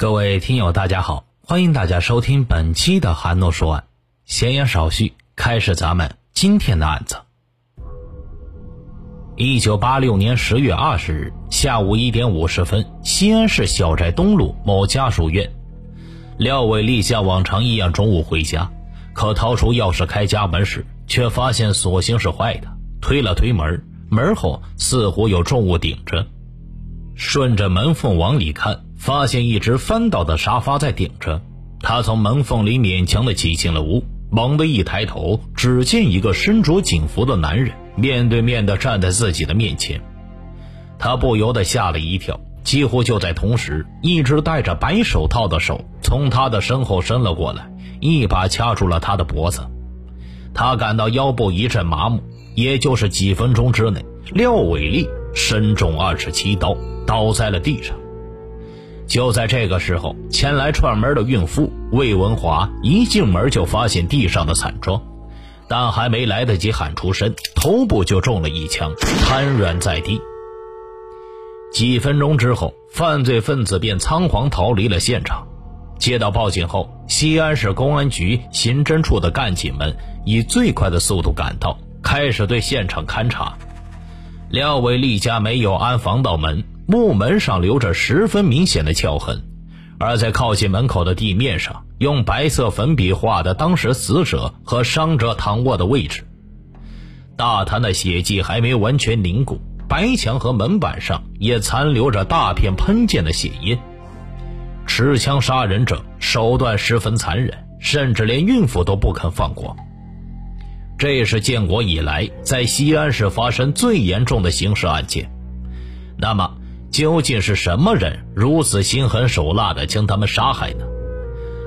各位听友，大家好，欢迎大家收听本期的韩诺说案。闲言少叙，开始咱们今天的案子。一九八六年十月二十日下午一点五十分，西安市小寨东路某家属院，廖伟丽像往常一样中午回家，可掏出钥匙开家门时，却发现锁芯是坏的。推了推门，门后似乎有重物顶着，顺着门缝往里看。发现一只翻倒的沙发在顶着，他从门缝里勉强的挤进了屋，猛地一抬头，只见一个身着警服的男人面对面的站在自己的面前，他不由得吓了一跳。几乎就在同时，一只戴着白手套的手从他的身后伸了过来，一把掐住了他的脖子。他感到腰部一阵麻木，也就是几分钟之内，廖伟丽身中二十七刀，倒在了地上。就在这个时候，前来串门的孕妇魏文华一进门就发现地上的惨状，但还没来得及喊出声，头部就中了一枪，瘫软在地。几分钟之后，犯罪分子便仓皇逃离了现场。接到报警后，西安市公安局刑侦处的干警们以最快的速度赶到，开始对现场勘查。廖伟丽家没有安防盗门。木门上留着十分明显的撬痕，而在靠近门口的地面上，用白色粉笔画的当时死者和伤者躺卧的位置。大滩的血迹还没完全凝固，白墙和门板上也残留着大片喷溅的血印。持枪杀人者手段十分残忍，甚至连孕妇都不肯放过。这是建国以来在西安市发生最严重的刑事案件。那么？究竟是什么人如此心狠手辣地将他们杀害呢？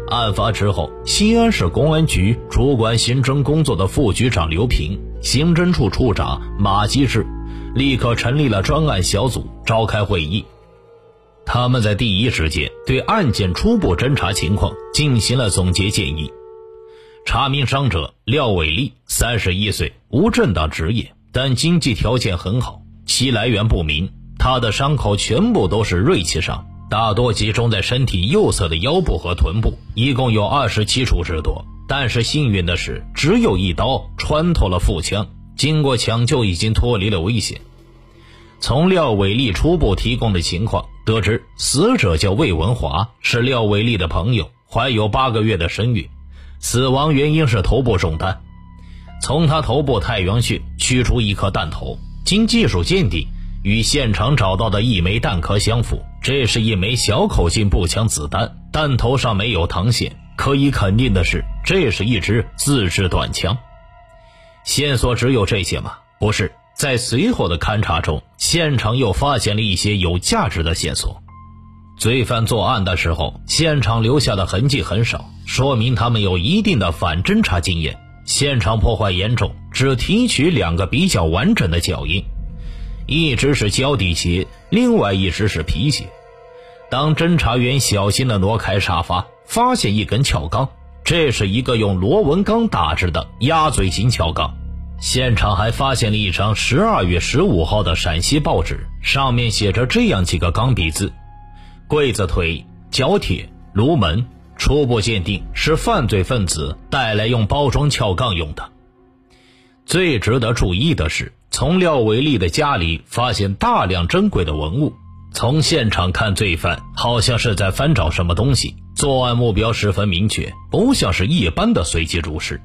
案发之后，西安市公安局主管刑侦工作的副局长刘平、刑侦处处长马基志，立刻成立了专案小组，召开会议。他们在第一时间对案件初步侦查情况进行了总结建议。查明伤者廖伟丽，三十一岁，无正当职业，但经济条件很好，其来源不明。他的伤口全部都是锐器伤，大多集中在身体右侧的腰部和臀部，一共有二十七处之多。但是幸运的是，只有一刀穿透了腹腔，经过抢救已经脱离了危险。从廖伟丽初步提供的情况得知，死者叫魏文华，是廖伟丽的朋友，怀有八个月的身孕，死亡原因是头部中弹。从他头部太阳穴取出一颗弹头，经技术鉴定。与现场找到的一枚弹壳相符，这是一枚小口径步枪子弹，弹头上没有膛线。可以肯定的是，这是一支自制短枪。线索只有这些吗？不是，在随后的勘查中，现场又发现了一些有价值的线索。罪犯作案的时候，现场留下的痕迹很少，说明他们有一定的反侦查经验。现场破坏严重，只提取两个比较完整的脚印。一只是胶底鞋，另外一只是皮鞋。当侦查员小心地挪开沙发，发现一根撬杠，这是一个用螺纹钢打制的鸭嘴型撬杠。现场还发现了一张十二月十五号的陕西报纸，上面写着这样几个钢笔字：“柜子腿、角铁、炉门。”初步鉴定是犯罪分子带来用包装撬杠用的。最值得注意的是。从廖伟丽的家里发现大量珍贵的文物，从现场看，罪犯好像是在翻找什么东西，作案目标十分明确，不像是一般的随机入室，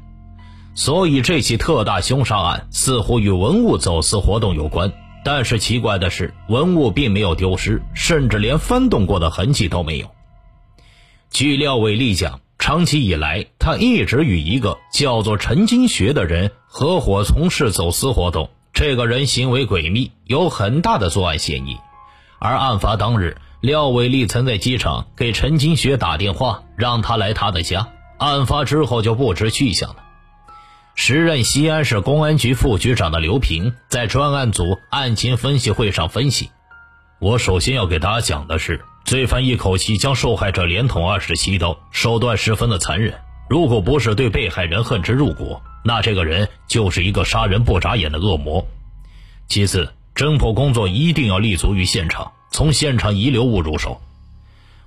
所以这起特大凶杀案似乎与文物走私活动有关。但是奇怪的是，文物并没有丢失，甚至连翻动过的痕迹都没有。据廖伟丽讲，长期以来，他一直与一个叫做陈金学的人合伙从事走私活动。这个人行为诡秘，有很大的作案嫌疑。而案发当日，廖伟丽曾在机场给陈金学打电话，让他来他的家。案发之后就不知去向了。时任西安市公安局副局长的刘平在专案组案情分析会上分析：“我首先要给大家讲的是，罪犯一口气将受害者连捅二十七刀，手段十分的残忍。如果不是对被害人恨之入骨。”那这个人就是一个杀人不眨眼的恶魔。其次，侦破工作一定要立足于现场，从现场遗留物入手。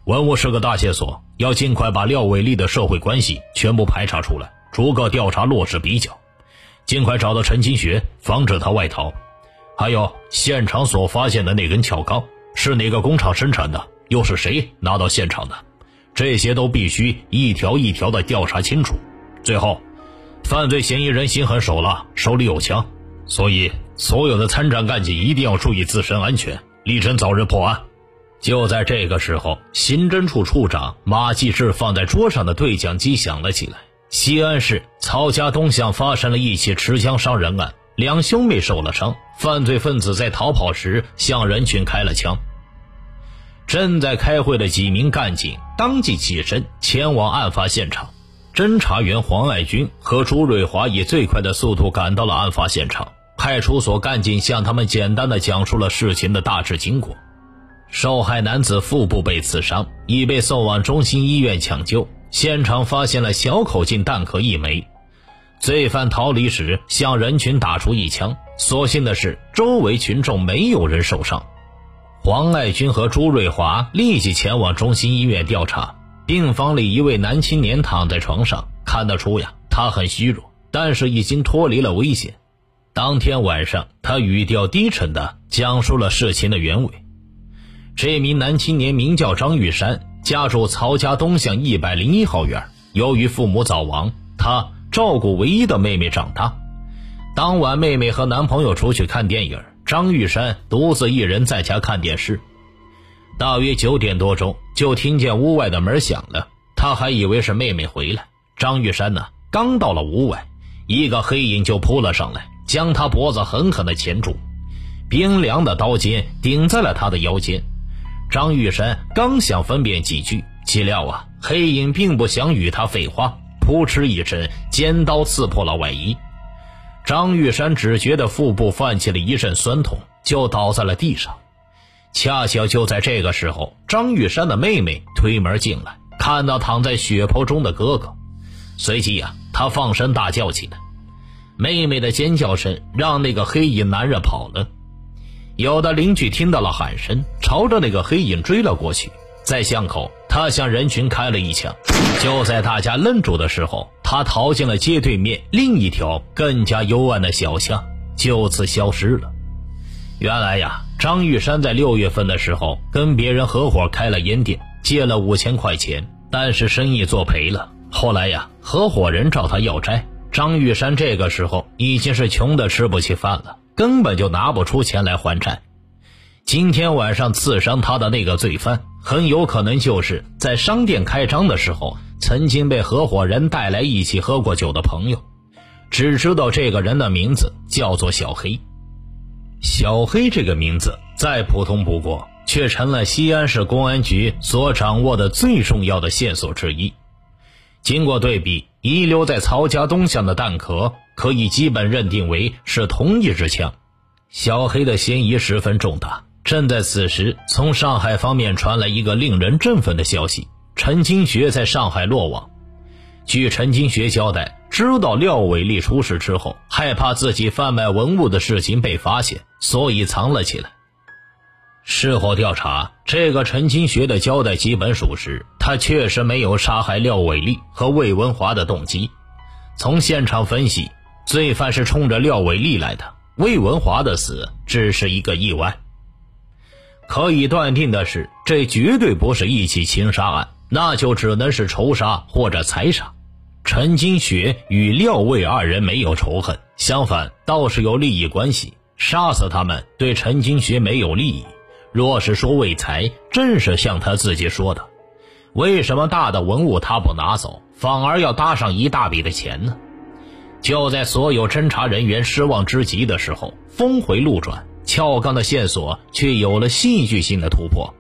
文物是个大线索，要尽快把廖伟丽的社会关系全部排查出来，逐个调查落实比较，尽快找到陈金学，防止他外逃。还有现场所发现的那根撬杠是哪个工厂生产的？又是谁拿到现场的？这些都必须一条一条的调查清楚。最后，犯罪嫌疑人心狠手辣，手里有枪，所以所有的参战干警一定要注意自身安全，力争早日破案。就在这个时候，刑侦处处长马继志放在桌上的对讲机响了起来。西安市曹家东巷发生了一起持枪伤人案，两兄妹受了伤，犯罪分子在逃跑时向人群开了枪。正在开会的几名干警当即起身前往案发现场。侦查员黄爱军和朱瑞华以最快的速度赶到了案发现场。派出所干警向他们简单的讲述了事情的大致经过。受害男子腹部被刺伤，已被送往中心医院抢救。现场发现了小口径弹壳一枚。罪犯逃离时向人群打出一枪，所幸的是周围群众没有人受伤。黄爱军和朱瑞华立即前往中心医院调查。病房里一位男青年躺在床上，看得出呀，他很虚弱，但是已经脱离了危险。当天晚上，他语调低沉地讲述了事情的原委。这名男青年名叫张玉山，家住曹家东巷一百零一号院。由于父母早亡，他照顾唯一的妹妹长大。当晚，妹妹和男朋友出去看电影。张玉山独自一人在家看电视，大约九点多钟，就听见屋外的门响了。他还以为是妹妹回来。张玉山呢，刚到了屋外，一个黑影就扑了上来，将他脖子狠狠地钳住，冰凉的刀尖顶在了他的腰间。张玉山刚想分辨几句，岂料啊，黑影并不想与他废话，扑哧一声，尖刀刺破了外衣。张玉山只觉得腹部泛起了一阵酸痛，就倒在了地上。恰巧就在这个时候，张玉山的妹妹推门进来，看到躺在血泊中的哥哥，随即呀，他放声大叫起来。妹妹的尖叫声让那个黑影男人跑了。有的邻居听到了喊声，朝着那个黑影追了过去。在巷口，他向人群开了一枪。就在大家愣住的时候，他逃进了街对面另一条更加幽暗的小巷，就此消失了。原来呀，张玉山在六月份的时候跟别人合伙开了烟店，借了五千块钱，但是生意做赔了。后来呀，合伙人找他要债，张玉山这个时候已经是穷得吃不起饭了，根本就拿不出钱来还债。今天晚上刺伤他的那个罪犯，很有可能就是在商店开张的时候曾经被合伙人带来一起喝过酒的朋友。只知道这个人的名字叫做小黑。小黑这个名字再普通不过，却成了西安市公安局所掌握的最重要的线索之一。经过对比，遗留在曹家东巷的弹壳，可以基本认定为是同一支枪。小黑的嫌疑十分重大。正在此时，从上海方面传来一个令人振奋的消息：陈清学在上海落网。据陈金学交代，知道廖伟丽出事之后，害怕自己贩卖文物的事情被发现，所以藏了起来。事后调查，这个陈金学的交代基本属实，他确实没有杀害廖伟丽和魏文华的动机。从现场分析，罪犯是冲着廖伟丽来的，魏文华的死只是一个意外。可以断定的是，这绝对不是一起情杀案，那就只能是仇杀或者财杀。陈金学与廖卫二人没有仇恨，相反倒是有利益关系。杀死他们对陈金学没有利益。若是说为财，正是像他自己说的，为什么大的文物他不拿走，反而要搭上一大笔的钱呢？就在所有侦查人员失望之极的时候，峰回路转。撬杠的线索却有了戏剧性的突破。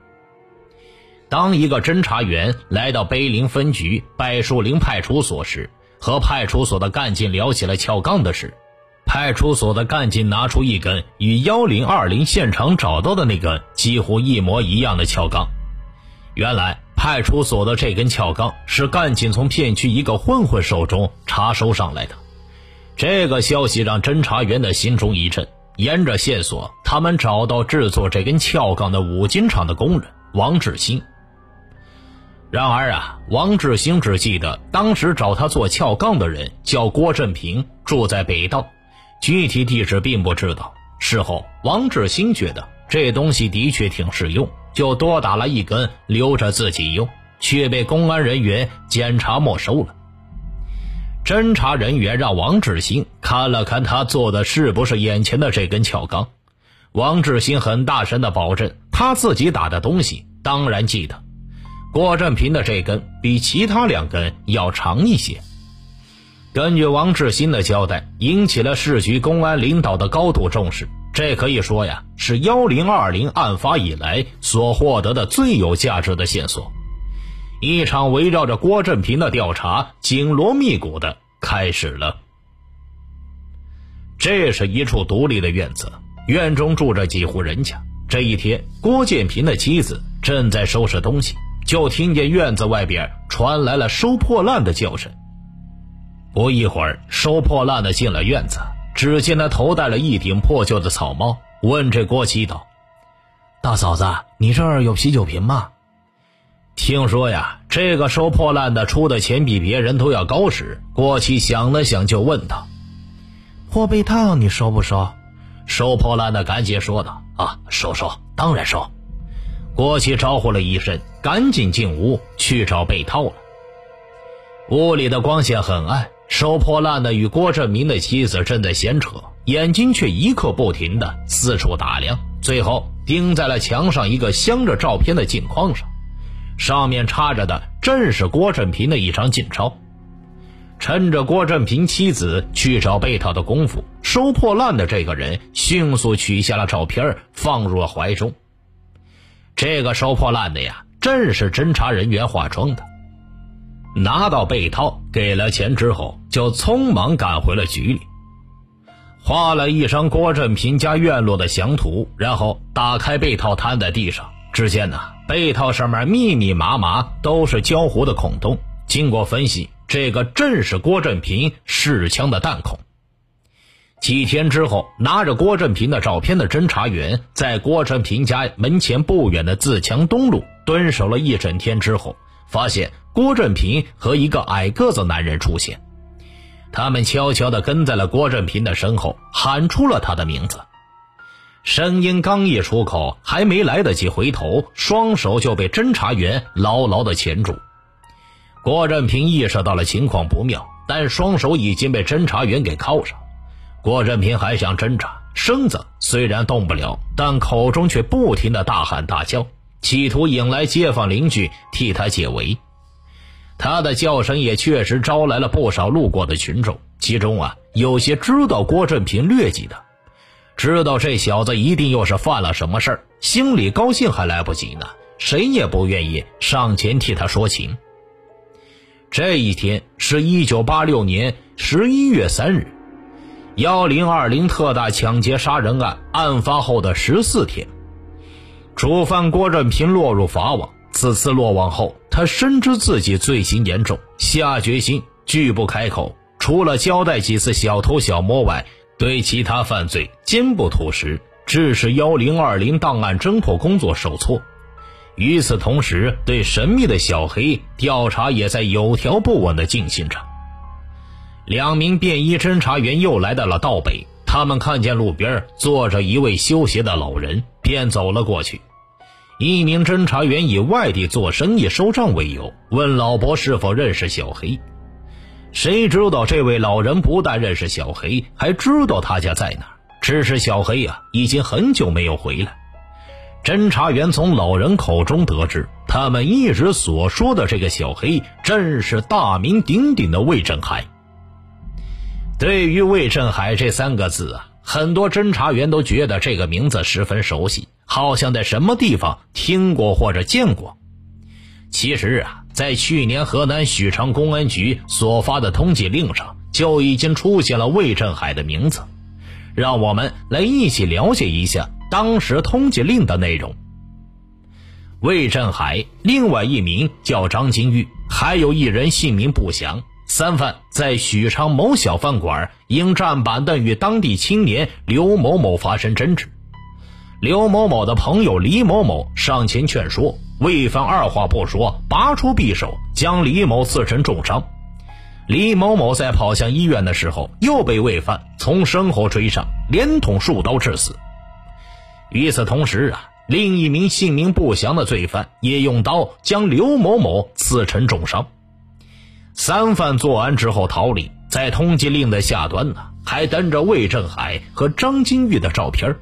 当一个侦查员来到碑林分局柏树林派出所时，和派出所的干警聊起了撬杠的事。派出所的干警拿出一根与幺零二零现场找到的那根几乎一模一样的撬杠。原来，派出所的这根撬杠是干警从片区一个混混手中查收上来的。这个消息让侦查员的心中一震。沿着线索，他们找到制作这根撬杠的五金厂的工人王志新。然而啊，王志兴只记得当时找他做撬杠的人叫郭振平，住在北道，具体地址并不知道。事后，王志兴觉得这东西的确挺实用，就多打了一根留着自己用，却被公安人员检查没收了。侦查人员让王志兴看了看他做的是不是眼前的这根撬杠，王志兴很大声的保证他自己打的东西当然记得。郭振平的这根比其他两根要长一些。根据王志新的交代，引起了市局公安领导的高度重视。这可以说呀，是幺零二零案发以来所获得的最有价值的线索。一场围绕着郭振平的调查紧锣密鼓的开始了。这是一处独立的院子，院中住着几户人家。这一天，郭建平的妻子正在收拾东西。就听见院子外边传来了收破烂的叫声。不一会儿，收破烂的进了院子，只见他头戴了一顶破旧的草帽，问这郭七道：“大嫂子，你这儿有啤酒瓶吗？”听说呀，这个收破烂的出的钱比别人都要高时，郭七想了想，就问道：“破被套你收不收？”收破烂的赶紧说道：“啊，收收，当然收。”郭琪招呼了一声，赶紧进屋去找被套了。屋里的光线很暗，收破烂的与郭振明的妻子正在闲扯，眼睛却一刻不停的四处打量，最后盯在了墙上一个镶着照片的镜框上，上面插着的正是郭振平的一张近照。趁着郭振平妻子去找被套的功夫，收破烂的这个人迅速取下了照片，放入了怀中。这个收破烂的呀，正是侦查人员化妆的。拿到被套，给了钱之后，就匆忙赶回了局里，画了一张郭振平家院落的详图，然后打开被套，摊在地上。只见呢，被套上面密密麻麻都是胶糊的孔洞。经过分析，这个正是郭振平试枪的弹孔。几天之后，拿着郭振平的照片的侦查员在郭振平家门前不远的自强东路蹲守了一整天之后，发现郭振平和一个矮个子男人出现。他们悄悄地跟在了郭振平的身后，喊出了他的名字。声音刚一出口，还没来得及回头，双手就被侦查员牢牢地钳住。郭振平意识到了情况不妙，但双手已经被侦查员给铐上。郭振平还想挣扎，身子虽然动不了，但口中却不停的大喊大叫，企图引来街坊邻居替他解围。他的叫声也确实招来了不少路过的群众，其中啊，有些知道郭振平劣迹的，知道这小子一定又是犯了什么事儿，心里高兴还来不及呢，谁也不愿意上前替他说情。这一天是一九八六年十一月三日。幺零二零特大抢劫杀人案案发后的十四天，主犯郭振平落入法网。此次落网后，他深知自己罪行严重，下决心拒不开口，除了交代几次小偷小摸外，对其他犯罪坚不吐实，致使幺零二零档案侦破工作受挫。与此同时，对神秘的小黑调查也在有条不紊地进行着。两名便衣侦查员又来到了道北，他们看见路边坐着一位修鞋的老人，便走了过去。一名侦查员以外地做生意收账为由，问老伯是否认识小黑。谁知道这位老人不但认识小黑，还知道他家在哪儿。只是小黑呀，已经很久没有回来。侦查员从老人口中得知，他们一直所说的这个小黑，正是大名鼎鼎的魏振海。对于魏振海这三个字啊，很多侦查员都觉得这个名字十分熟悉，好像在什么地方听过或者见过。其实啊，在去年河南许昌公安局所发的通缉令上，就已经出现了魏振海的名字。让我们来一起了解一下当时通缉令的内容。魏振海，另外一名叫张金玉，还有一人姓名不详。三犯在许昌某小饭馆因站板凳与当地青年刘某某发生争执，刘某某的朋友李某某上前劝说，魏帆二话不说，拔出匕首将李某刺成重伤。李某某在跑向医院的时候，又被魏帆从身后追上，连捅数刀致死。与此同时啊，另一名姓名不详的罪犯也用刀将刘某某刺成重伤。三犯作案之后逃离，在通缉令的下端呢，还登着魏振海和张金玉的照片。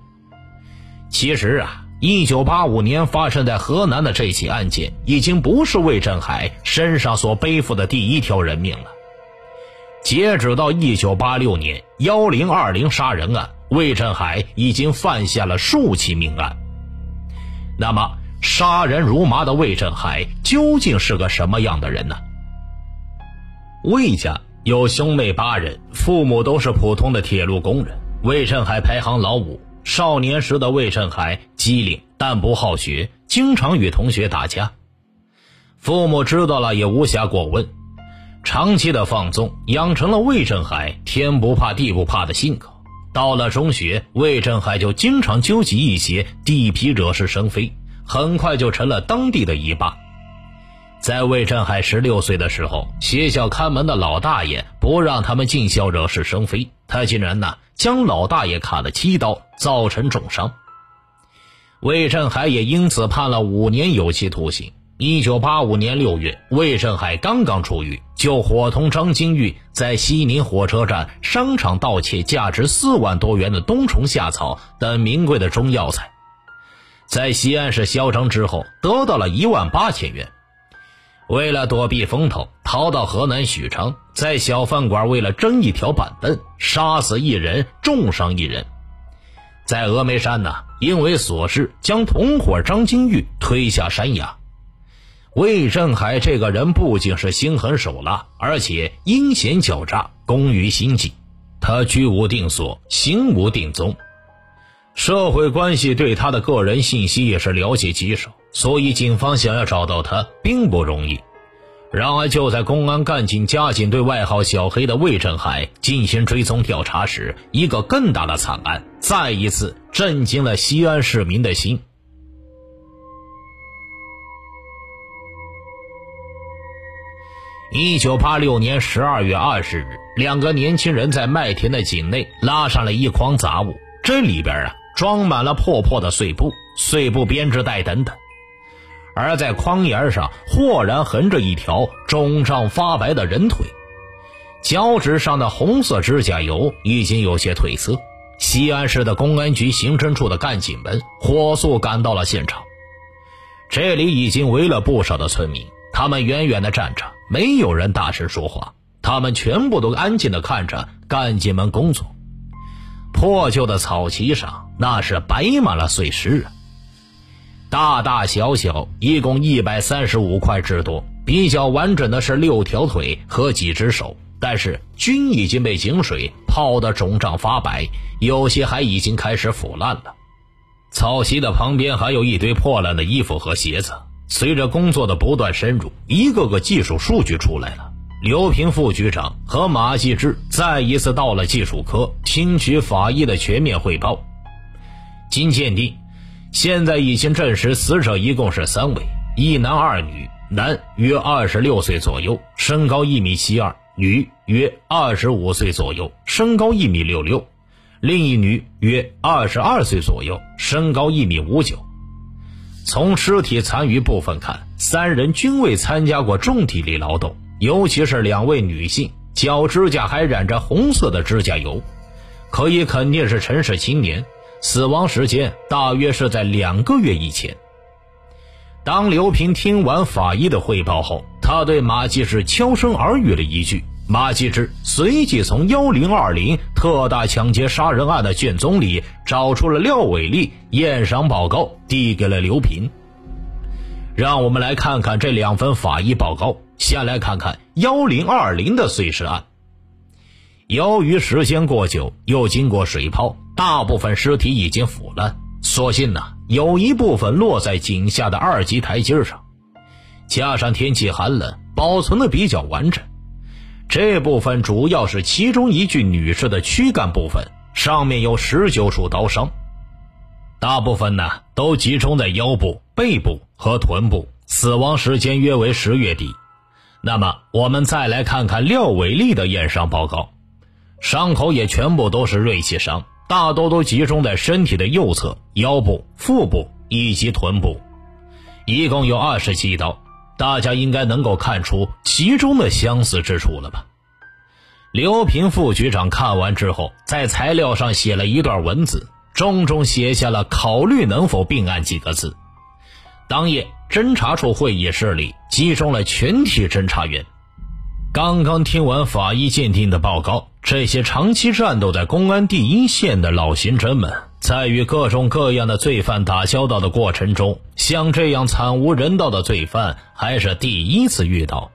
其实啊，一九八五年发生在河南的这起案件，已经不是魏振海身上所背负的第一条人命了。截止到一九八六年幺零二零杀人案，魏振海已经犯下了数起命案。那么，杀人如麻的魏振海究竟是个什么样的人呢？魏家有兄妹八人，父母都是普通的铁路工人。魏振海排行老五。少年时的魏振海机灵，但不好学，经常与同学打架。父母知道了也无暇过问。长期的放纵，养成了魏振海天不怕地不怕的性格。到了中学，魏振海就经常纠集一些地痞惹是生非，很快就成了当地的一霸。在魏振海十六岁的时候，学校看门的老大爷不让他们进校惹是生非，他竟然呢将老大爷砍了七刀，造成重伤。魏振海也因此判了五年有期徒刑。一九八五年六月，魏振海刚刚出狱，就伙同张金玉在西宁火车站商场盗窃价值四万多元的冬虫夏草等名贵的中药材，在西安市嚣张之后，得到了一万八千元。为了躲避风头，逃到河南许昌，在小饭馆为了争一条板凳，杀死一人，重伤一人。在峨眉山呢，因为琐事将同伙张金玉推下山崖。魏振海这个人不仅是心狠手辣，而且阴险狡诈，工于心计。他居无定所，行无定踪，社会关系对他的个人信息也是了解极少。所以，警方想要找到他并不容易。然而，就在公安干警加紧对外号“小黑”的魏振海进行追踪调查时，一个更大的惨案再一次震惊了西安市民的心。一九八六年十二月二十日，两个年轻人在麦田的井内拉上了一筐杂物，这里边啊装满了破破的碎布、碎布编织袋等等。而在筐沿上，豁然横着一条肿胀发白的人腿，脚趾上的红色指甲油已经有些褪色。西安市的公安局刑侦处的干警们火速赶到了现场，这里已经围了不少的村民，他们远远地站着，没有人大声说话，他们全部都安静地看着干警们工作。破旧的草席上，那是摆满了碎尸啊。大大小小一共一百三十五块之多，比较完整的是六条腿和几只手，但是均已经被井水泡得肿胀发白，有些还已经开始腐烂了。草席的旁边还有一堆破烂的衣服和鞋子。随着工作的不断深入，一个个技术数据出来了。刘平副局长和马继志再一次到了技术科，听取法医的全面汇报。经鉴定。现在已经证实，死者一共是三位，一男二女，男约二十六岁左右，身高一米七二；女约二十五岁左右，身高一米六六；另一女约二十二岁左右，身高一米五九。从尸体残余部分看，三人均未参加过重体力劳动，尤其是两位女性，脚指甲还染着红色的指甲油，可以肯定是城市青年。死亡时间大约是在两个月以前。当刘平听完法医的汇报后，他对马继志悄声耳语了一句。马继志随即从幺零二零特大抢劫杀人案的卷宗里找出了廖伟丽验伤报告，递给了刘平。让我们来看看这两份法医报告。先来看看幺零二零的碎尸案。由于时间过久，又经过水泡。大部分尸体已经腐烂，所幸呢，有一部分落在井下的二级台阶上，加上天气寒冷，保存的比较完整。这部分主要是其中一具女士的躯干部分，上面有十九处刀伤。大部分呢都集中在腰部、背部和臀部，死亡时间约为十月底。那么我们再来看看廖伟丽的验伤报告，伤口也全部都是锐器伤，大多都集中在身体的右侧、腰部、腹部以及臀部，一共有二十七刀。大家应该能够看出其中的相似之处了吧？刘平副局长看完之后，在材料上写了一段文字，重重写下了“考虑能否并案”几个字。当夜，侦查处会议室里集中了全体侦查员。刚刚听完法医鉴定的报告，这些长期战斗在公安第一线的老刑侦们。在与各种各样的罪犯打交道的过程中，像这样惨无人道的罪犯还是第一次遇到。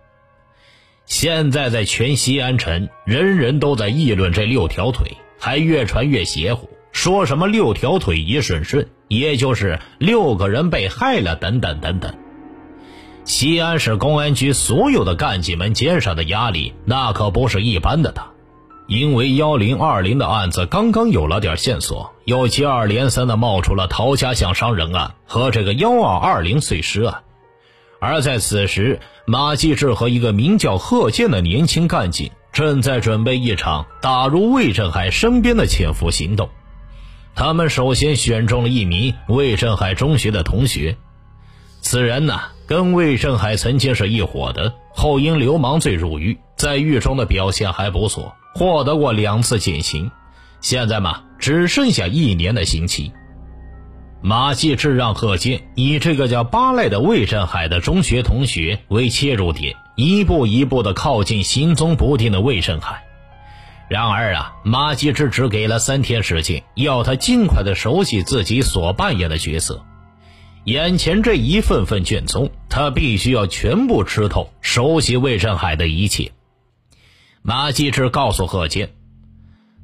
现在在全西安城，人人都在议论这六条腿，还越传越邪乎，说什么六条腿一顺顺，也就是六个人被害了，等等等等。西安市公安局所有的干警们肩上的压力，那可不是一般的大。因为幺零二零的案子刚刚有了点线索，又接二连三的冒出了陶家巷伤人案和这个幺二二零碎尸案，而在此时，马继志和一个名叫贺建的年轻干警正在准备一场打入魏振海身边的潜伏行动。他们首先选中了一名魏振海中学的同学，此人呢跟魏振海曾经是一伙的，后因流氓罪入狱，在狱中的表现还不错。获得过两次减刑，现在嘛，只剩下一年的刑期。马继志让贺建以这个叫巴赖的魏振海的中学同学为切入点，一步一步的靠近行踪不定的魏振海。然而啊，马继志只给了三天时间，要他尽快的熟悉自己所扮演的角色。眼前这一份份卷宗，他必须要全部吃透，熟悉魏振海的一切。马继志告诉贺坚：“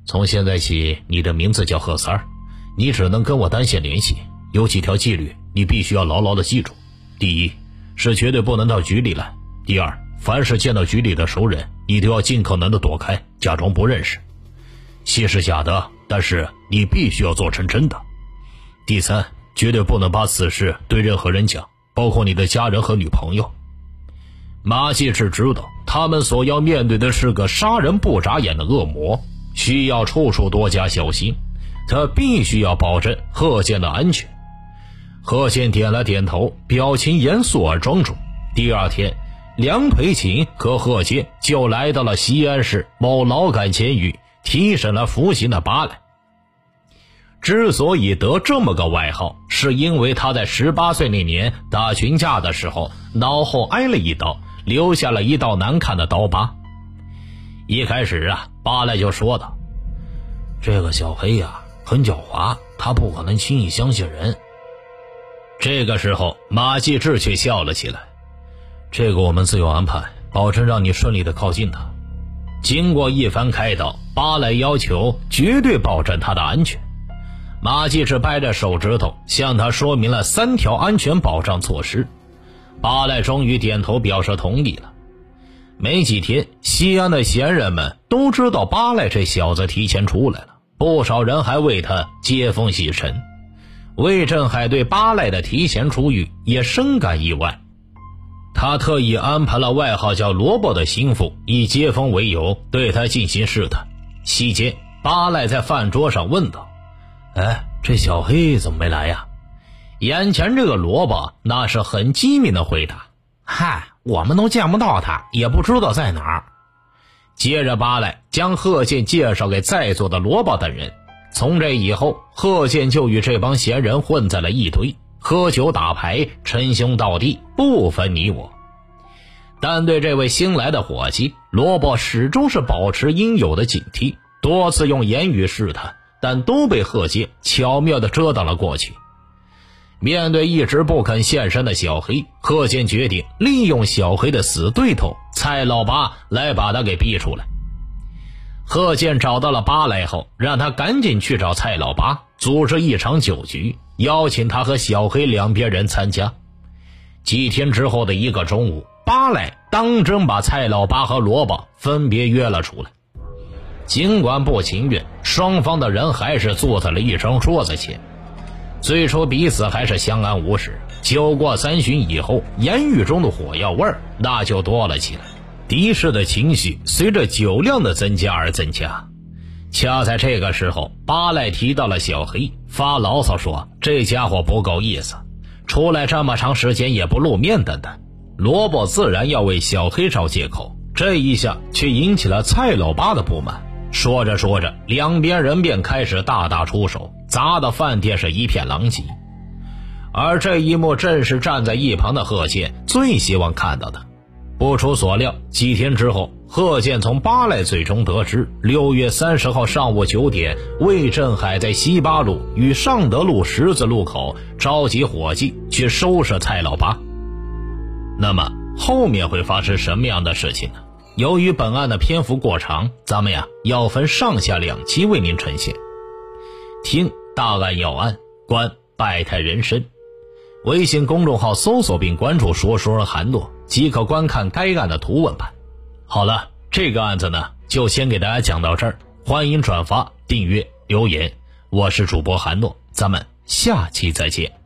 从现在起，你的名字叫贺三儿，你只能跟我单线联系。有几条纪律，你必须要牢牢的记住：第一，是绝对不能到局里来；第二，凡是见到局里的熟人，你都要尽可能的躲开，假装不认识，戏是假的，但是你必须要做成真的；第三，绝对不能把此事对任何人讲，包括你的家人和女朋友。”马继是知道。他们所要面对的是个杀人不眨眼的恶魔，需要处处多加小心。他必须要保证贺建的安全。贺建点了点头，表情严肃而庄重。第二天，梁培琴和贺建就来到了西安市某劳改监狱，提审了服刑的巴莱。之所以得这么个外号，是因为他在十八岁那年打群架的时候，脑后挨了一刀。留下了一道难看的刀疤。一开始啊，巴莱就说道：“这个小黑呀，很狡猾，他不可能轻易相信人。”这个时候，马继志却笑了起来：“这个我们自有安排，保证让你顺利的靠近他。”经过一番开导，巴莱要求绝对保证他的安全。马继志掰着手指头，向他说明了三条安全保障措施。巴赖终于点头表示同意了。没几天，西安的闲人们都知道巴赖这小子提前出来了，不少人还为他接风洗尘。魏振海对巴赖的提前出狱也深感意外，他特意安排了外号叫萝卜的心腹以接风为由对他进行试探。期间，巴赖在饭桌上问道：“哎，这小黑怎么没来呀？”眼前这个萝卜那是很机敏的回答：“嗨，我们都见不到他，也不知道在哪儿。”接着，巴来将贺建介绍给在座的萝卜等人。从这以后，贺建就与这帮闲人混在了一堆，喝酒打牌，称兄道弟，不分你我。但对这位新来的伙计，萝卜始终是保持应有的警惕，多次用言语试探，但都被贺建巧妙地遮挡了过去。面对一直不肯现身的小黑，贺建决定利用小黑的死对头蔡老八来把他给逼出来。贺建找到了八来后，让他赶紧去找蔡老八，组织一场酒局，邀请他和小黑两边人参加。几天之后的一个中午，八来当真把蔡老八和萝卜分别约了出来。尽管不情愿，双方的人还是坐在了一张桌子前。最初彼此还是相安无事，酒过三巡以后，言语中的火药味儿那就多了起来，敌视的情绪随着酒量的增加而增加。恰在这个时候，巴赖提到了小黑，发牢骚说这家伙不够意思，出来这么长时间也不露面等等。萝卜自然要为小黑找借口，这一下却引起了蔡老八的不满。说着说着，两边人便开始大打出手，砸的饭店是一片狼藉。而这一幕正是站在一旁的贺建最希望看到的。不出所料，几天之后，贺建从巴赖嘴中得知，六月三十号上午九点，魏振海在西八路与尚德路十字路口召集伙计去收拾蔡老八。那么后面会发生什么样的事情呢？由于本案的篇幅过长，咱们呀要分上下两期为您呈现。听大案要案，观百态人生。微信公众号搜索并关注“说说韩诺”，即可观看该案的图文版。好了，这个案子呢，就先给大家讲到这儿。欢迎转发、订阅、留言。我是主播韩诺，咱们下期再见。